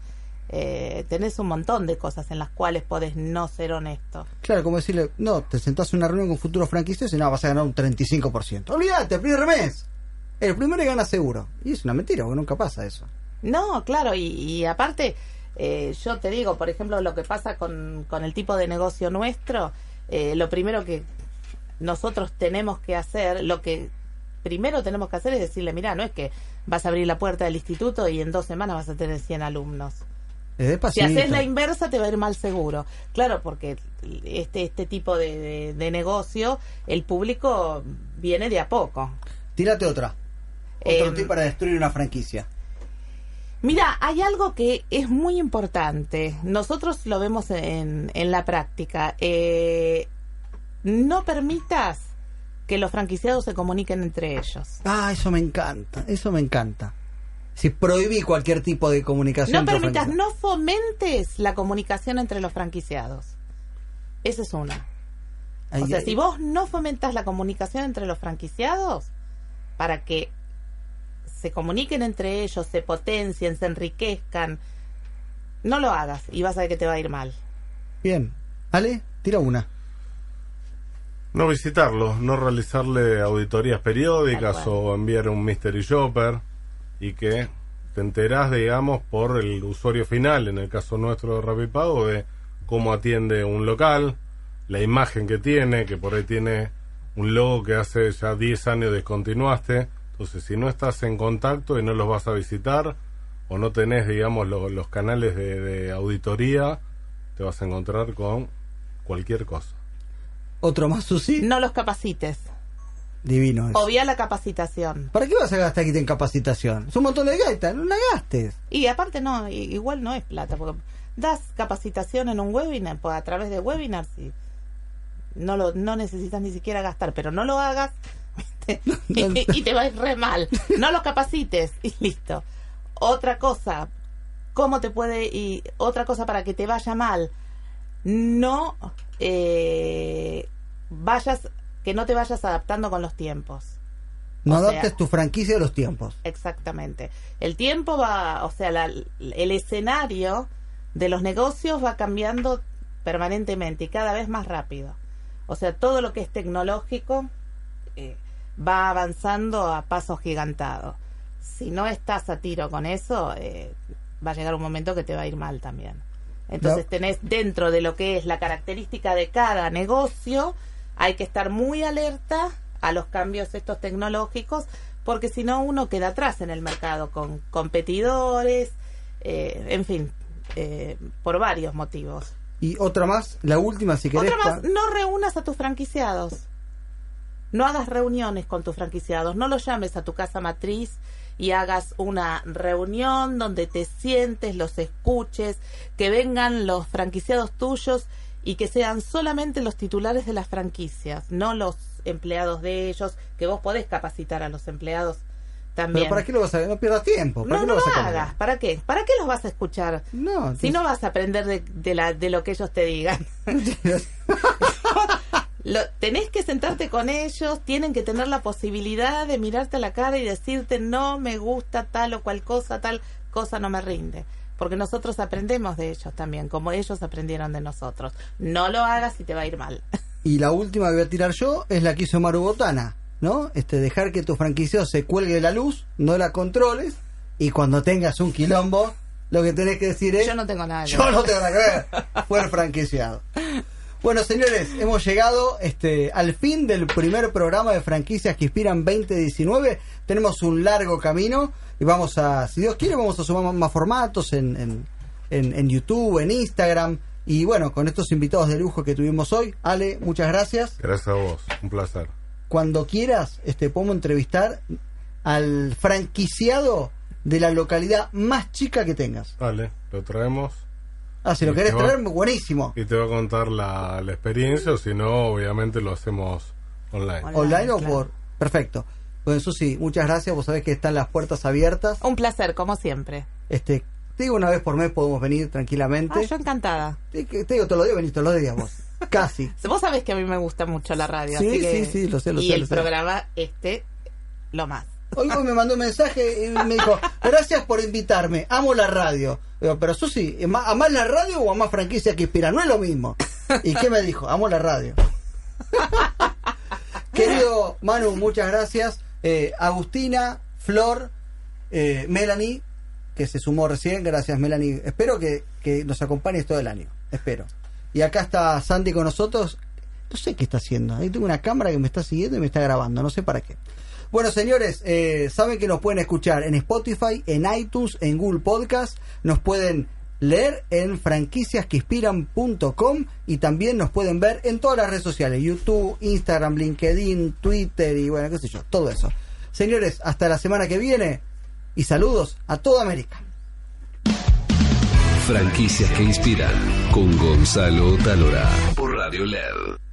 Eh, tenés un montón de cosas en las cuales podés no ser honesto. Claro, como decirle, no, te sentás en una reunión con futuros franquicios y no, vas a ganar un 35%. Olvídate, el primer mes. El primero gana seguro. Y es una mentira, porque nunca pasa eso. No, claro, y, y aparte, eh, yo te digo, por ejemplo, lo que pasa con, con el tipo de negocio nuestro, eh, lo primero que nosotros tenemos que hacer, lo que primero tenemos que hacer es decirle, mira, no es que vas a abrir la puerta del instituto y en dos semanas vas a tener 100 alumnos. Si haces la inversa te va a ir mal seguro. Claro, porque este, este tipo de, de- de negocio, el público viene de a poco. Tírate otra. Otro Em, tip para destruir una franquicia. Mira, hay algo que es muy importante. Nosotros lo vemos en, en la práctica. Eh, no permitas que los franquiciados se comuniquen entre ellos. Ah, eso me encanta, eso me encanta. Si prohibí cualquier tipo de comunicación. No permitas, no fomentes la comunicación entre los franquiciados. Esa es una. Ay, o sea, ay. si vos no fomentas la comunicación entre los franquiciados para que se comuniquen entre ellos, se potencien, se enriquezcan, no lo hagas y vas a ver que te va a ir mal. Bien. Ale, tira una. No visitarlo, no realizarle auditorías periódicas o enviar un mystery shopper y que te enterás, digamos, por el usuario final, en el caso nuestro de Rapipago, de cómo atiende un local, la imagen que tiene, que por ahí tiene un logo que hace ya 10 años descontinuaste. Entonces, si no estás en contacto y no los vas a visitar o no tenés, digamos, lo- los canales de, de auditoría, te vas a encontrar con cualquier cosa. Otro más, Susi. No los capacites. Divino eso. Obvia la capacitación. ¿Para qué vas a gastar aquí en capacitación? Es un montón de gaita, no la gastes. Y aparte no, igual no es plata, porque das capacitación en un webinar, pues a través de webinars y no lo no necesitas ni siquiera gastar, pero no lo hagas y te va a ir re mal. No los capacites y listo. Otra cosa, ¿cómo te puede y otra cosa para que te vaya mal? No eh, vayas que no te vayas adaptando con los tiempos. No O sea- adaptes tu franquicia a los tiempos. Exactamente. El tiempo va, o sea, la- el escenario de los negocios va cambiando permanentemente y cada vez más rápido. O sea, todo lo que es tecnológico eh, va avanzando a pasos gigantados. Si no estás a tiro con eso, eh, va a llegar un momento que te va a ir mal también. Entonces No. tenés dentro de lo que es la característica de cada negocio, hay que estar muy alerta a los cambios estos tecnológicos, porque si no uno queda atrás en el mercado con competidores, eh, en fin, eh, por varios motivos. Y otra más, la última si querés. Otra más, no reúnas a tus franquiciados. No hagas reuniones con tus franquiciados. No los llames a tu casa matriz y hagas una reunión donde te sientes, los escuches, que vengan los franquiciados tuyos y que sean solamente los titulares de las franquicias, no los empleados de ellos, que vos podés capacitar a los empleados también. Pero ¿para qué lo vas a No pierdas tiempo. ¿Para No, qué lo vas a hagas. ¿Para qué? ¿Para qué los vas a escuchar? No, si no vas a aprender de, de la, de lo que ellos te digan. Lo- tenés que sentarte con ellos, tienen que tener la posibilidad de mirarte a la cara y decirte no me gusta tal o cual cosa, tal cosa no me rinde. Porque nosotros aprendemos de ellos también, como ellos aprendieron de nosotros. No lo hagas y te va a ir mal. Y la última que voy a tirar yo es la que hizo Maru Botana, ¿no? Este, dejar que tu franquiciado se cuelgue de la luz, no la controles, y cuando tengas un quilombo, lo que tenés que decir es... Yo no tengo nada Yo no tengo nada que ver. Fue el franquiciado. Bueno, señores, hemos llegado este, al fin del primer programa de franquicias que inspiran 2019. Tenemos un largo camino y vamos a, si Dios quiere, vamos a sumar más formatos en, en, en- en YouTube, en Instagram. Y bueno, con estos invitados de lujo que tuvimos hoy, Ale, muchas gracias. Gracias a vos, un placer. Cuando quieras, este, podemos entrevistar al franquiciado de la localidad más chica que tengas. Dale, lo traemos. Ah, si lo Y querés te va- traer, buenísimo. Y te va a contar la, la experiencia, o si no, obviamente lo hacemos online. online, o por perfecto bueno Susi muchas gracias vos sabés que están las puertas abiertas Un placer, como siempre. este te digo una vez por mes podemos venir tranquilamente Ah, yo encantada. te, te digo todos los días venís todos los días vos casi Vos sabés que a mí me gusta mucho la radio. Sí, así que- sí, sí, lo sé, lo y sé, el lo sé. programa este, lo más. Hoy me mandó un mensaje y me dijo gracias por invitarme amo la radio Digo, pero Susi ¿ama- ¿amás la radio o amás franquicia que inspira? no es lo mismo ¿y qué me dijo? amo la radio querido Manu muchas gracias Eh, Agustina Flor eh, Melanie que se sumó recién. Gracias, Melanie. Espero que, que nos acompañes todo el año. Espero. Y acá está Sandy con nosotros. No sé qué está haciendo. Ahí tengo una cámara que me está siguiendo y me está grabando. No sé para qué. Bueno, señores, eh, saben que nos pueden escuchar en Spotify, en iTunes, en Google Podcast. Nos pueden leer en franquiciasqueinspiran.com y también nos pueden ver en todas las redes sociales. YouTube, Instagram, LinkedIn, Twitter y bueno, qué sé yo. Todo eso. Señores, hasta la semana que viene y saludos a toda América. Franquicias que inspiran con Gonzalo Talora por Radio LED.